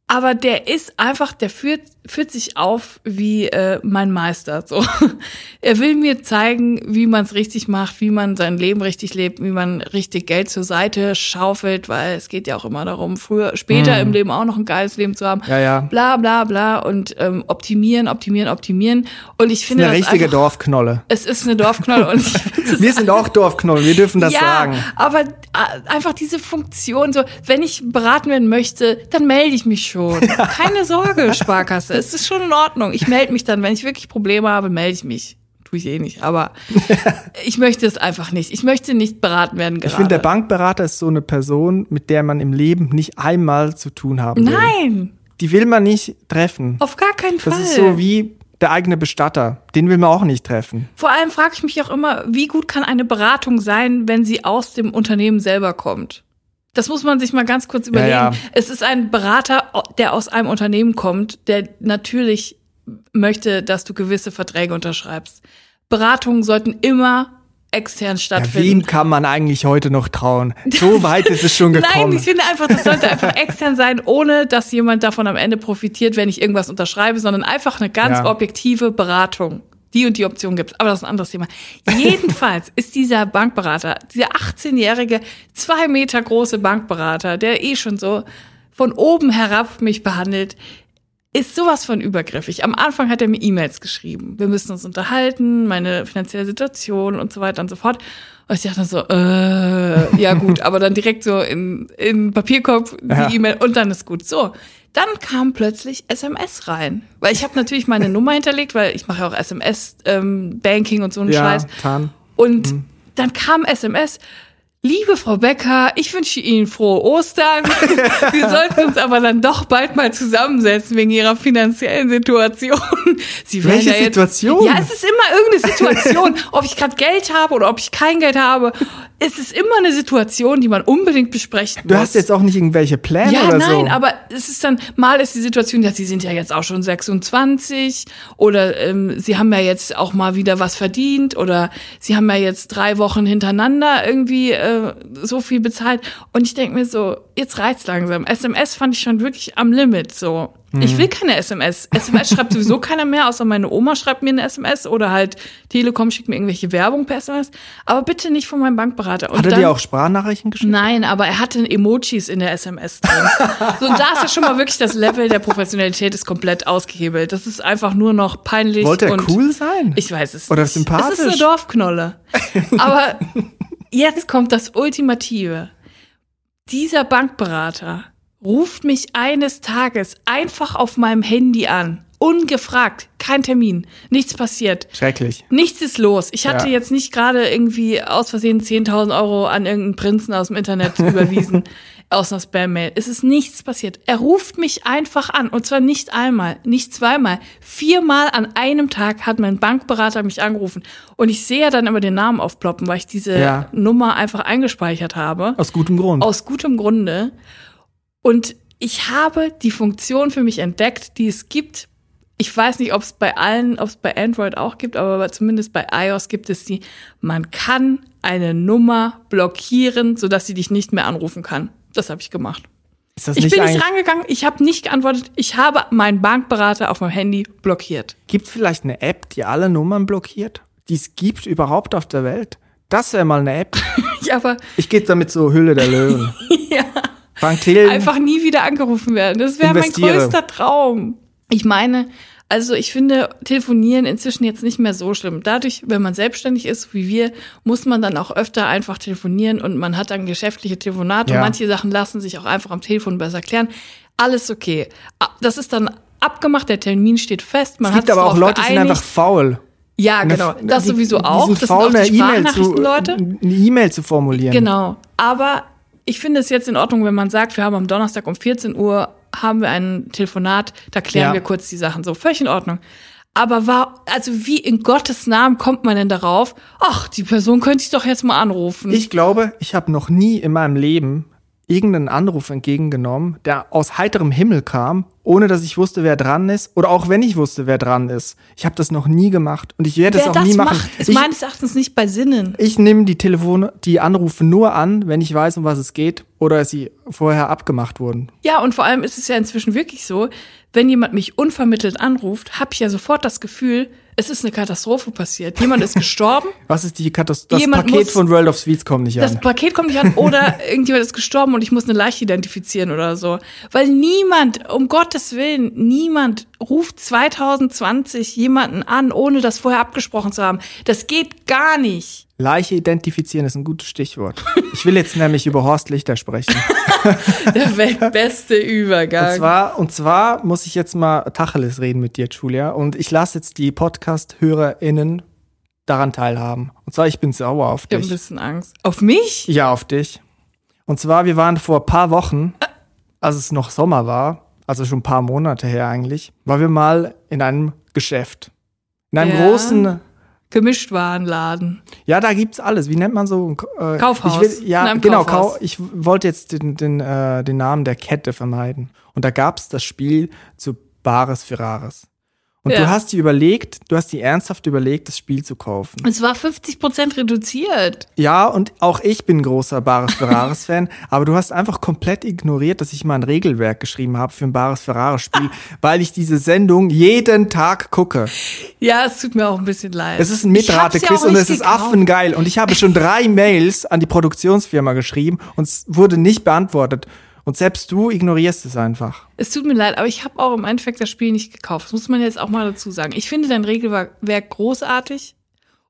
Aber der ist einfach, der führt, führt sich auf wie äh, mein Meister. So, er will mir zeigen, wie man es richtig macht, wie man sein Leben richtig lebt, wie man richtig Geld zur Seite schaufelt, weil es geht ja auch immer darum, früher, später mhm. im Leben auch noch ein geiles Leben zu haben.
Ja, ja.
Bla bla bla und ähm, optimieren, optimieren, optimieren. Und ich finde
das ist eine richtige einfach, Dorfknolle.
Es ist eine Dorfknolle und
wir sind auch Dorfknollen. Wir dürfen das
ja,
sagen.
Aber äh, einfach diese Funktion, so wenn ich beraten werden möchte, dann melde ich mich schon. Keine Sorge, Sparkasse. Es ist schon in Ordnung. Ich melde mich dann, wenn ich wirklich Probleme habe, melde ich mich. Tue ich eh nicht, aber ich möchte es einfach nicht. Ich möchte nicht beraten werden gerade.
Ich finde, der Bankberater ist so eine Person, mit der man im Leben nicht einmal zu tun haben will.
Nein!
Die will man nicht treffen.
Auf gar keinen Fall.
Das ist so wie der eigene Bestatter. Den will man auch nicht treffen.
Vor allem frage ich mich auch immer, wie gut kann eine Beratung sein, wenn sie aus dem Unternehmen selber kommt? Das muss man sich mal ganz kurz überlegen. Ja, ja. Es ist ein Berater, der aus einem Unternehmen kommt, der natürlich möchte, dass du gewisse Verträge unterschreibst. Beratungen sollten immer extern stattfinden.
Ja, wem kann man eigentlich heute noch trauen? So weit ist es schon gekommen.
Nein, ich finde einfach, das sollte einfach extern sein, ohne dass jemand davon am Ende profitiert, wenn ich irgendwas unterschreibe, sondern einfach eine ganz objektive Beratung die und die Option gibt. Aber das ist ein anderes Thema. Jedenfalls ist dieser Bankberater, dieser 18-jährige, zwei Meter große Bankberater, der eh schon so von oben herab mich behandelt, ist sowas von übergriffig. Am Anfang hat er mir E-Mails geschrieben. Wir müssen uns unterhalten, meine finanzielle Situation und so weiter und so fort. Und ich dachte so, äh, ja gut, aber dann direkt so in, in Papierkorb die ja. E-Mail und dann ist gut. So, dann kam plötzlich SMS rein. Weil ich habe natürlich meine Nummer hinterlegt, weil ich mache ja auch SMS-Banking ähm, und so einen ja, Scheiß.
Tan.
Und mhm. dann kam SMS, Liebe Frau Becker, ich wünsche Ihnen frohe Ostern. Sie sollten uns aber dann doch bald mal zusammensetzen wegen Ihrer finanziellen Situation. Sie
Welche
ja jetzt,
Situation?
Ja, es ist immer irgendeine Situation. ob ich gerade Geld habe oder ob ich kein Geld habe. Es ist immer eine Situation, die man unbedingt besprechen
Du
muss.
hast jetzt auch nicht irgendwelche Pläne
Ja,
oder
nein,
so.
aber es ist dann, mal ist die Situation, ja, sie sind ja jetzt auch schon 26 oder ähm, sie haben ja jetzt auch mal wieder was verdient oder sie haben ja jetzt drei Wochen hintereinander irgendwie äh, so viel bezahlt. Und ich denke mir so, jetzt reizt langsam. SMS fand ich schon wirklich am Limit so. Ich will keine SMS. SMS schreibt sowieso keiner mehr, außer meine Oma schreibt mir eine SMS oder halt Telekom schickt mir irgendwelche Werbung per SMS. Aber bitte nicht von meinem Bankberater. Und
Hat er
dann-
dir auch Sprachnachrichten geschickt?
Nein, aber er hatte Emojis in der SMS drin. so, und da ist ja schon mal wirklich das Level der Professionalität ist komplett ausgehebelt. Das ist einfach nur noch peinlich.
Wollte er cool sein?
Ich weiß es
Oder
nicht.
sympathisch?
Es ist eine Dorfknolle. Aber jetzt kommt das Ultimative. Dieser Bankberater ruft mich eines Tages einfach auf meinem Handy an. Ungefragt. Kein Termin. Nichts passiert.
Schrecklich.
Nichts ist los. Ich hatte
Ja.
jetzt nicht gerade irgendwie aus Versehen 10.000 Euro an irgendeinen Prinzen aus dem Internet überwiesen, aus einer Spam-Mail. Es ist nichts passiert. Er ruft mich einfach an. Und zwar nicht einmal, nicht zweimal. Viermal an einem Tag hat mein Bankberater mich angerufen. Und ich sehe ja dann immer den Namen aufploppen, weil ich diese
Ja.
Nummer einfach eingespeichert habe.
Aus gutem Grund.
Aus gutem Grunde. Und ich habe die Funktion für mich entdeckt, die es gibt. Ich weiß nicht, ob es bei allen, ob es bei Android auch gibt, aber zumindest bei iOS gibt es die. Man kann eine Nummer blockieren, sodass sie dich nicht mehr anrufen kann. Das habe ich gemacht.
ist das
Ich
nicht
bin nicht rangegangen, ich habe nicht geantwortet. Ich habe meinen Bankberater auf meinem Handy blockiert.
gibt vielleicht eine App, die alle Nummern blockiert? Die es gibt überhaupt auf der Welt? Das wäre mal eine App.
Ja, aber
Ich gehe damit so Hülle der Löwen.
ja.
Frank Thelen,
einfach nie wieder angerufen werden. Das wäre mein größter Traum. Ich meine, also ich finde Telefonieren inzwischen jetzt nicht mehr so schlimm. Dadurch, wenn man selbstständig ist, wie wir, muss man dann auch öfter einfach telefonieren und man hat dann geschäftliche Telefonate.
Ja.
Und manche Sachen lassen sich auch einfach am Telefon besser klären. Alles okay. Das ist dann abgemacht, der Termin steht fest. Man
es gibt aber auch Leute, die sind
geeinigt.
einfach faul.
Ja,
Eine-
genau. Das
die-
sowieso
die
auch.
sind
Das
faul,
sind auch
eine
die
E-Mail zu, eine E-Mail zu formulieren.
Genau. Aber ich finde es jetzt in Ordnung, wenn man sagt, wir haben am Donnerstag um 14 Uhr haben wir ein Telefonat, da klären
Ja.
wir kurz die Sachen so. Völlig in Ordnung. Aber war, also wie in Gottes Namen kommt man denn darauf? Ach, die Person könnte ich doch jetzt mal anrufen.
Ich glaube, ich habe noch nie in meinem Leben irgendeinen Anruf entgegengenommen, der aus heiterem Himmel kam, ohne dass ich wusste, wer dran ist. Oder auch wenn ich wusste, wer dran ist. Ich habe das noch nie gemacht und ich werde
Wer
es auch
das
nie machen.
macht, ist
ich
meines Erachtens nicht bei Sinnen.
ich nehme die Telefone, die Anrufe nur an, wenn ich weiß, um was es geht oder sie vorher abgemacht wurden.
Ja, und vor allem ist es ja inzwischen wirklich so, wenn jemand mich unvermittelt anruft, habe ich ja sofort das Gefühl, es ist eine Katastrophe passiert. Jemand ist gestorben,
Was ist die Katastrophe? Das
Jemand
Paket
muss-
von World of Sweets kommt nicht
das
an.
Paket kommt nicht an oder irgendjemand ist gestorben und ich muss eine Leiche identifizieren oder so. Weil niemand, um Gottes Willen, niemand ruft 2020 jemanden an, ohne das vorher abgesprochen zu haben. Das geht gar nicht.
Leiche identifizieren ist ein gutes Stichwort. Ich will jetzt nämlich über Horst Lichter sprechen.
Der weltbeste Übergang.
Und zwar, und zwar muss ich jetzt mal Tacheles reden mit dir, Julia. Und ich lasse jetzt die Podcast-HörerInnen daran teilhaben. Und zwar, ich bin sauer auf
ich habe ein
dich.
bisschen Angst. Auf mich?
Ja, auf dich. Und zwar, wir waren vor ein paar Wochen, als es noch Sommer war, also schon ein paar Monate her eigentlich, waren wir mal in einem Geschäft. In einem
Ja.
großen,
Gemischtwarenladen.
ja, da gibt's alles. Wie nennt man so? Äh,
Kaufhaus.
Ich will, ja, genau.
Kaufhaus.
Kau ich wollte jetzt den, den, äh, den Namen der Kette vermeiden. Und da gab's das Spiel zu Bares für Rares. Und
Ja.
du hast dir überlegt, du hast dir ernsthaft überlegt, das Spiel zu kaufen.
Es war 50 Prozent reduziert.
Ja, und auch ich bin großer Bares Ferraris Fan, aber du hast einfach komplett ignoriert, dass ich mal ein Regelwerk geschrieben habe für ein Bares Ferraris Spiel, weil ich diese Sendung jeden Tag gucke.
Ja, es tut mir auch ein bisschen leid.
Es ist ein
ja
Mitrate-Quiz
auch
und es ist
gekauft.
affengeil und ich habe schon drei Mails an die Produktionsfirma geschrieben und es wurde nicht beantwortet. Und selbst du ignorierst es einfach.
Es tut mir leid, aber ich habe auch im Endeffekt das Spiel nicht gekauft. Das muss man jetzt auch mal dazu sagen. Ich finde dein Regelwerk großartig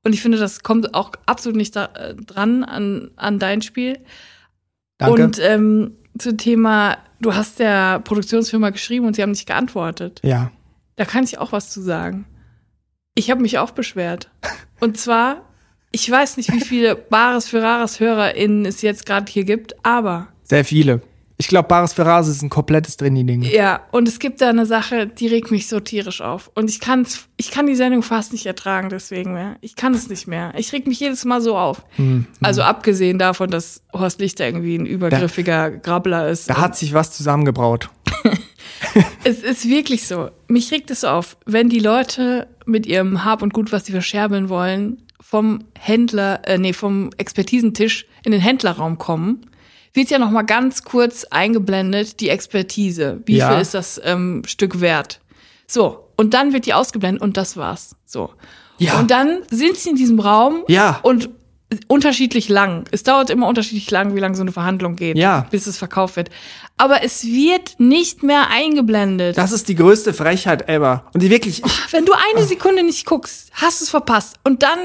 und ich finde, das kommt auch absolut nicht da, äh, dran an, an dein Spiel.
Danke.
Und ähm, zum Thema, du hast der Produktionsfirma geschrieben und sie haben nicht geantwortet.
ja.
Da kann ich auch was zu sagen. Ich habe mich auch beschwert. Und zwar Ich weiß nicht, wie viele Bares für Rares HörerInnen es jetzt gerade hier gibt, aber
Sehr viele. Ich glaube, Bares Ferraz ist ein komplettes Training.
ja, und es gibt da eine Sache, die regt mich so tierisch auf. Und ich kann's, ich kann die Sendung fast nicht ertragen deswegen mehr. Ich kann es nicht mehr. Ich reg mich jedes Mal so auf.
Hm,
Also abgesehen davon, dass Horst Lichter irgendwie ein übergriffiger Grabbler ist.
Da hat sich was zusammengebraut.
Es ist wirklich so. Mich regt es so auf, wenn die Leute mit ihrem Hab und Gut, was sie verscherbeln wollen, vom Händler, äh, nee, vom Expertisentisch in den Händlerraum kommen, wird ja noch mal ganz kurz eingeblendet die Expertise. Wie
Ja.
viel ist das ähm, Stück wert? So und dann wird die ausgeblendet und das war's. So.
Ja.
Und dann sind sie in diesem Raum
Ja.
und unterschiedlich lang. Es dauert immer unterschiedlich lang, wie lange so eine Verhandlung geht,
Ja.
bis es verkauft wird. Aber es wird nicht mehr eingeblendet.
Das ist die größte Frechheit ever. Und die wirklich,
Wenn du eine Sekunde nicht guckst, hast du es verpasst. Und dann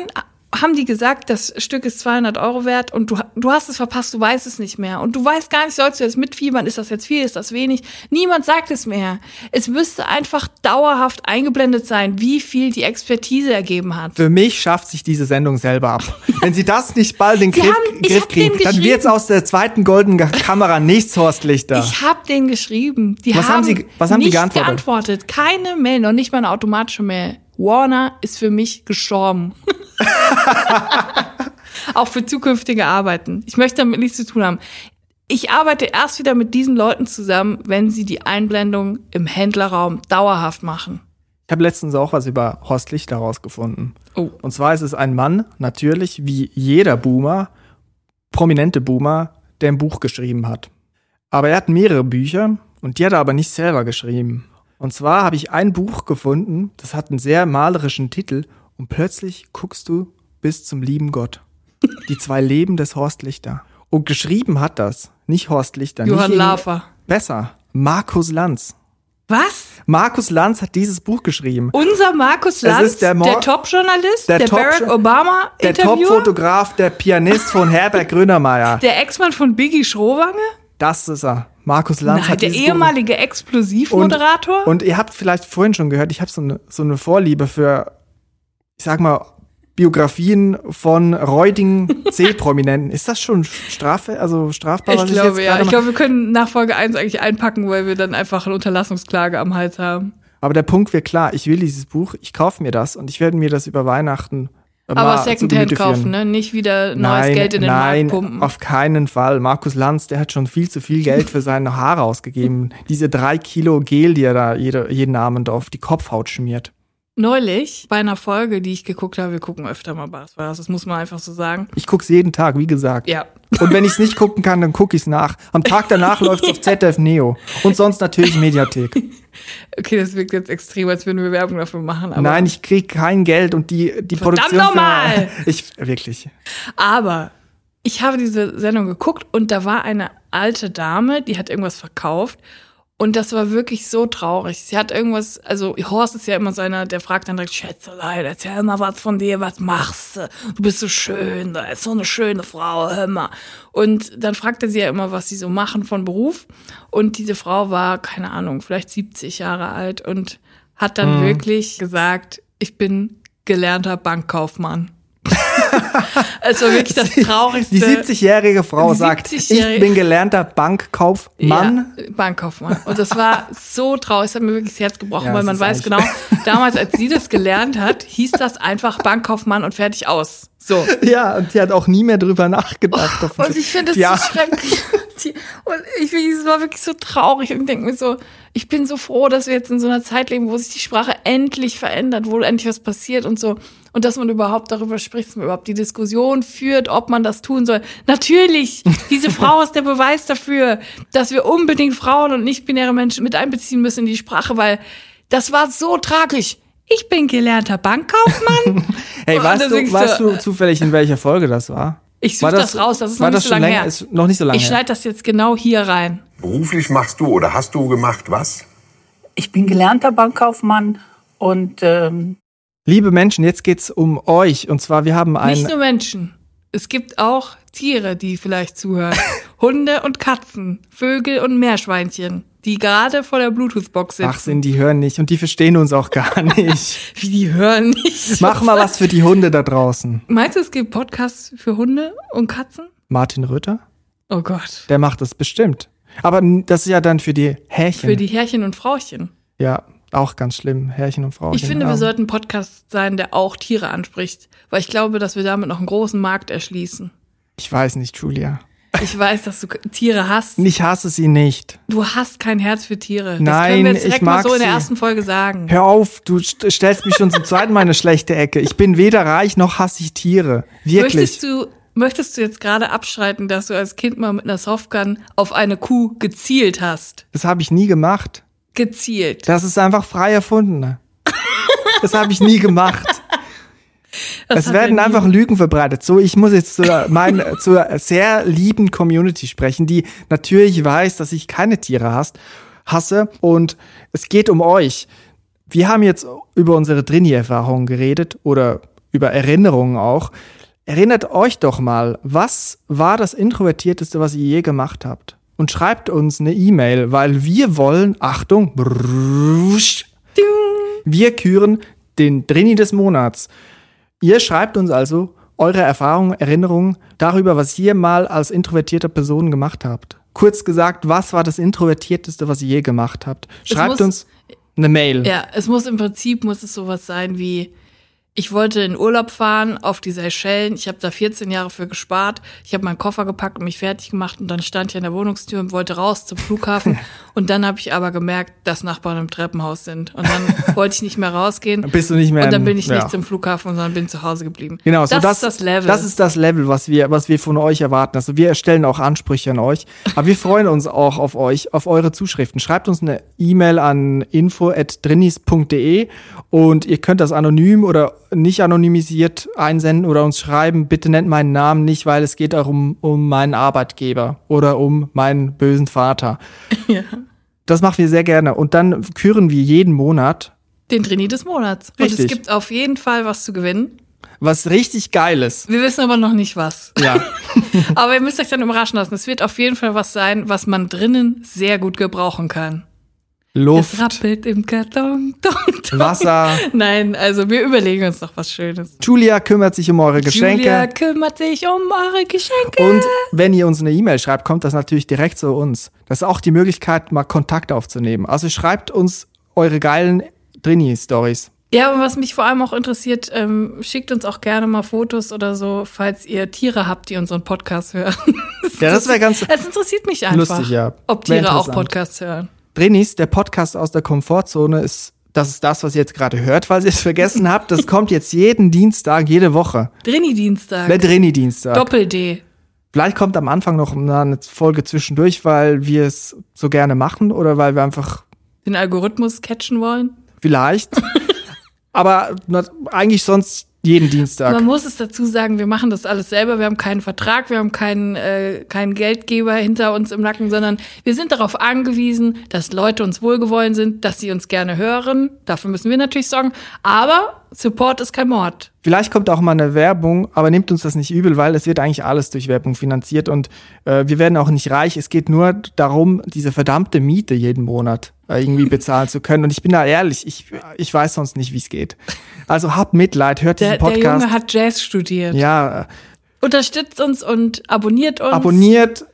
haben die gesagt, das Stück ist 200 Euro wert und du, du hast es verpasst, du weißt es nicht mehr. Und du weißt gar nicht, sollst du jetzt mitfiebern, ist das jetzt viel, ist das wenig? Niemand sagt es mehr. Es müsste einfach dauerhaft eingeblendet sein, wie viel die Expertise ergeben hat.
für mich schafft sich diese Sendung selber ab. Wenn sie das nicht bald in den Griff,
haben-
Griff kriegen, dann wird's aus der zweiten goldenen Kamera nichts Horst Lichter.
Ich habe den geschrieben. Die
Was
haben,
Sie- was haben die
nicht
geantwortet?
geantwortet. Keine Mail, noch nicht mal eine automatische Mail. Warner ist für mich gestorben. Auch für zukünftige Arbeiten. Ich möchte damit nichts zu tun haben. Ich arbeite erst wieder mit diesen Leuten zusammen, wenn sie die Einblendung im Händlerraum dauerhaft machen.
Ich habe letztens auch was über Horst Lichter rausgefunden.
Oh.
Und zwar ist es ein Mann, natürlich wie jeder Boomer, prominente Boomer, der ein Buch geschrieben hat. Aber er hat mehrere Bücher und die hat er aber nicht selber geschrieben. Und zwar habe ich ein Buch gefunden, das hat einen sehr malerischen Titel und plötzlich guckst du bis zum lieben Gott. Die zwei Leben des Horst Lichter. Und geschrieben hat das nicht Horst Lichter,
Johann Lafer.
besser, Markus Lanz.
Was?
Markus Lanz hat dieses Buch geschrieben.
Unser Markus Lanz,
ist der
der, Top-Journalist,
der
der,
Top-
Barack Obama
Der Top-Fotograf, der Pianist von Herbert Grönemeyer.
der Ex-Mann von Biggie Schrowange,
Das ist er. Markus Lanz
Nein,
hat
der ehemalige Explosivmoderator.
Und, und ihr habt vielleicht vorhin schon gehört, ich habe so eine, so eine Vorliebe für, ich sag mal, Biografien von räudigen C-Prominenten. Ist das schon Strafe, also strafbar?
Ich glaube,
jetzt
ja. Ich glaube, wir können nach Folge 1 eigentlich einpacken, weil wir dann einfach eine Unterlassungsklage am Hals haben.
Aber der Punkt wird klar, ich will dieses Buch, ich kaufe mir das und ich werde mir das über Weihnachten
Aber Secondhand kaufen, ne? Nicht wieder neues
Nein,
Geld in den
nein,
Markt pumpen.
auf keinen Fall. Markus Lanz, der hat schon viel zu viel Geld für seine Haare ausgegeben. Diese drei Kilo Gel, die er da jede, jeden Abend auf die Kopfhaut schmiert.
Neulich, bei einer Folge, die ich geguckt habe, wir gucken öfter mal Bars, das muss man einfach so sagen.
Ich guck's jeden Tag, wie gesagt.
Ja.
Und wenn ich's nicht gucken kann, dann guck ich's nach. Am Tag danach läuft's auf ZDF Neo. Und sonst natürlich Mediathek.
Okay, das wirkt jetzt extrem, als würden wir Werbung dafür machen. Aber,
Nein, ich krieg kein Geld und die, die
Verdammt
Produktion.
nochmal!
Ich, wirklich.
aber ich habe diese Sendung geguckt und da war eine alte Dame, die hat irgendwas verkauft. Und das war wirklich so traurig. Sie hat irgendwas, also Horst ist ja immer so einer, der fragt dann direkt, Schätzelein, erzähl mal was von dir, was machst du? Du bist so schön, da ist so eine schöne Frau, hör mal. Und dann fragt er sie ja immer, was sie so machen von Beruf. Und diese Frau war, keine Ahnung, vielleicht 70 Jahre alt und hat dann wirklich gesagt, ich bin gelernter Bankkaufmann. Es war wirklich das Traurigste.
Die 70-jährige Frau
Die
sagt,
70-jährige
ich bin gelernter Bankkaufmann.
Ja, Bankkaufmann. Und das war so traurig, es hat mir wirklich das Herz gebrochen,
Ja,
weil man weiß genau, damals, als sie das gelernt hat, hieß das einfach Bankkaufmann und fertig aus. So.
Ja, und die hat auch nie mehr drüber nachgedacht.
Oh, Und ich finde es
ja.
so schrecklich. Und ich finde, es war wirklich so traurig und denke mir so, ich bin so froh, dass wir jetzt in so einer Zeit leben, wo sich die Sprache endlich verändert, wo endlich was passiert und so. Und dass man überhaupt darüber spricht, dass man überhaupt die Diskussion führt, ob man das tun soll. Natürlich, diese Frau ist der Beweis dafür, dass wir unbedingt Frauen und nicht-binäre Menschen mit einbeziehen müssen in die Sprache, weil das war so tragisch. Ich bin gelernter Bankkaufmann.
Hey,
deswegen
du, weißt
so-
du zufällig, in welcher Folge das war?
Ich suche das, raus, das ist
war
noch nicht
das
so lange her.
Ist noch nicht so lange
Ich schneide das jetzt genau hier rein.
Beruflich machst du oder hast du gemacht was?
Ich bin gelernter Bankkaufmann und ähm,
Liebe Menschen, jetzt geht's um euch. Und zwar, wir haben
Nicht
ein,
nur Menschen. Es gibt auch Tiere, die vielleicht zuhören. Hunde und Katzen, Vögel und Meerschweinchen, die gerade vor der Bluetooth-Box sitzen.
Ach, sind die hören nicht und die verstehen uns auch gar nicht.
Wie die hören nicht.
Mach mal was für die Hunde da draußen.
Meinst du, es gibt Podcasts für Hunde und Katzen?
Martin Rötter,
Oh Gott.
der macht das bestimmt. Aber das ist ja dann für die Härchen.
Für die Herrchen und Frauchen.
ja, auch ganz schlimm. Härchen und Frauchen.
Ich finde, wir sollten ein Podcast sein, der auch Tiere anspricht, weil ich glaube, dass wir damit noch einen großen Markt erschließen.
Ich weiß nicht, Julia.
Ich weiß, dass du Tiere hast.
Ich hasse sie nicht.
Du hast kein Herz für Tiere. Das
Nein,
können wir jetzt
ich
direkt mal
mag
so in der ersten Folge sagen.
Hör auf, du st- stellst mich schon zum zweiten Mal in eine schlechte Ecke. Ich bin weder reich noch hasse ich Tiere. Wirklich.
Möchtest du, möchtest du jetzt gerade abschreiten, dass du als Kind mal mit einer Softgun auf eine Kuh gezielt hast?
Das habe ich nie gemacht.
Gezielt.
Das ist einfach frei erfunden. Das habe ich nie gemacht.
Das
Es werden
er
einfach Lügen verbreitet. So, ich muss jetzt zur, mein, zur sehr lieben Community sprechen, die natürlich weiß, dass ich keine Tiere hasst, hasse. Und es geht um euch. Wir haben jetzt über unsere Drini-Erfahrungen geredet oder über Erinnerungen auch. Erinnert euch doch mal, was war das Introvertierteste, was ihr je gemacht habt? Und schreibt uns eine E-Mail, weil wir wollen, Achtung, wir küren den Drini des Monats. Ihr schreibt uns also eure Erfahrungen, Erinnerungen darüber, was ihr mal als introvertierte Person gemacht habt. Kurz gesagt, was war das introvertierteste, was ihr je gemacht habt? Schreibt
muss-
uns eine Mail.
Ja, es muss im Prinzip muss es sowas sein wie ich wollte in Urlaub fahren auf die Seychellen. Ich habe da 14 Jahre für gespart. Ich habe meinen Koffer gepackt und mich fertig gemacht und dann stand ich an der Wohnungstür und wollte raus zum Flughafen. und dann habe ich aber gemerkt, dass Nachbarn im Treppenhaus sind. Und dann wollte ich nicht mehr rausgehen.
Dann bist du nicht mehr
Und dann
in-
bin ich
ja.
nicht zum Flughafen, sondern bin zu Hause geblieben.
Genau, so
das,
das,
ist das Level.
Das ist das Level, was wir, was wir von euch erwarten. Also wir stellen auch Ansprüche an euch. Aber wir freuen uns auch auf euch, auf eure Zuschriften. Schreibt uns eine E-Mail an info.drinis.de und ihr könnt das anonym oder nicht anonymisiert einsenden oder uns schreiben. Bitte nennt meinen Namen nicht, weil es geht auch um, um meinen Arbeitgeber oder um meinen bösen Vater.
Ja.
Das machen wir sehr gerne. Und dann küren wir jeden Monat
den Trainee des Monats. Und
Richtig.
es gibt auf jeden Fall was zu gewinnen.
was richtig Geiles.
Wir wissen aber noch nicht was.
Ja.
Aber ihr müsst euch dann überraschen lassen. Es wird auf jeden Fall was sein, was man drinnen sehr gut gebrauchen kann.
Luft,
Es rappelt im Karton. Dong, dong.
Wasser.
Nein, also wir überlegen uns noch was Schönes.
Julia kümmert sich um eure Geschenke.
Julia kümmert sich um eure Geschenke.
Und wenn ihr uns eine E-Mail schreibt, kommt das natürlich direkt zu uns. Das ist auch die Möglichkeit, mal Kontakt aufzunehmen. Also schreibt uns eure geilen Drini-Stories.
ja, und was mich vor allem auch interessiert, ähm, schickt uns auch gerne mal Fotos oder so, falls ihr Tiere habt, die unseren Podcast hören.
Ja, das wäre ganz
Es interessiert mich einfach,
lustig, ja.
ob Tiere auch. Podcasts hören.
Drinis, der Podcast aus der Komfortzone, ist das ist das, was ihr jetzt gerade hört, weil ihr es vergessen habt. Das kommt jetzt jeden Dienstag, jede Woche.
Drini-Dienstag.
Der Drini-Dienstag.
Doppel-D.
Vielleicht kommt am Anfang noch eine Folge zwischendurch, weil wir es so gerne machen oder weil wir einfach
Den Algorithmus catchen wollen.
vielleicht. Aber eigentlich sonst jeden Dienstag.
Man muss es dazu sagen, wir machen das alles selber. Wir haben keinen Vertrag, wir haben keinen, äh, keinen Geldgeber hinter uns im Nacken, sondern wir sind darauf angewiesen, dass Leute uns wohlgewollen sind, dass sie uns gerne hören. Dafür müssen wir natürlich sorgen. Aber Support ist kein Mord.
Vielleicht kommt auch mal eine Werbung, aber nehmt uns das nicht übel, weil es wird eigentlich alles durch Werbung finanziert und äh, wir werden auch nicht reich. Es geht nur darum, diese verdammte Miete jeden Monat irgendwie bezahlen zu können. Und ich bin da ehrlich, ich, ich weiß sonst nicht, wie es geht. Also habt Mitleid, hört
Der,
diesen
der
Podcast.
Junge hat Jazz studiert.
ja, äh,
Unterstützt uns und abonniert uns.
abonniert,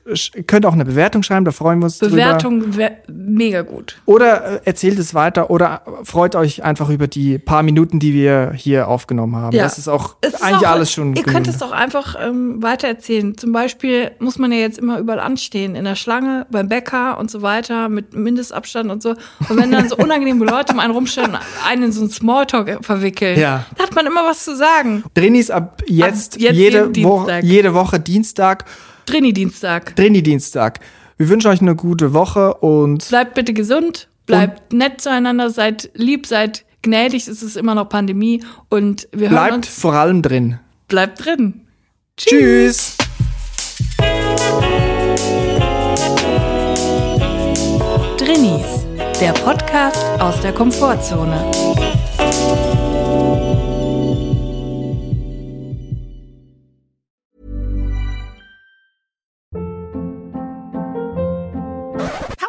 könnt auch eine Bewertung schreiben, da freuen wir uns.
Bewertung mega gut.
Oder äh, erzählt es weiter oder freut euch einfach über die paar Minuten, die wir hier aufgenommen haben. Das ist auch
ist
eigentlich
auch-
alles schon
Ihr könnt
genug.
es doch einfach ähm, weitererzählen. Zum Beispiel muss man ja jetzt immer überall anstehen, in der Schlange, beim Bäcker und so weiter, mit Mindestabstand und so. Und wenn dann so unangenehme Leute um einen rumstehen und einen in so einen Smalltalk verwickeln,
Ja.
da hat man immer was zu sagen.
Drinis ab jetzt,
jetzt
jede,
jeden
Woche, jede Woche Dienstag,
Drini-Dienstag.
Drini-Dienstag. Wir wünschen euch eine gute Woche und
Bleibt bitte gesund, bleibt nett zueinander, seid lieb, seid gnädig. Es ist immer noch Pandemie und wir hören
bleibt
uns.
vor allem drin.
Bleibt drin.
Tschüss.
Drinnies, der Podcast aus der Komfortzone.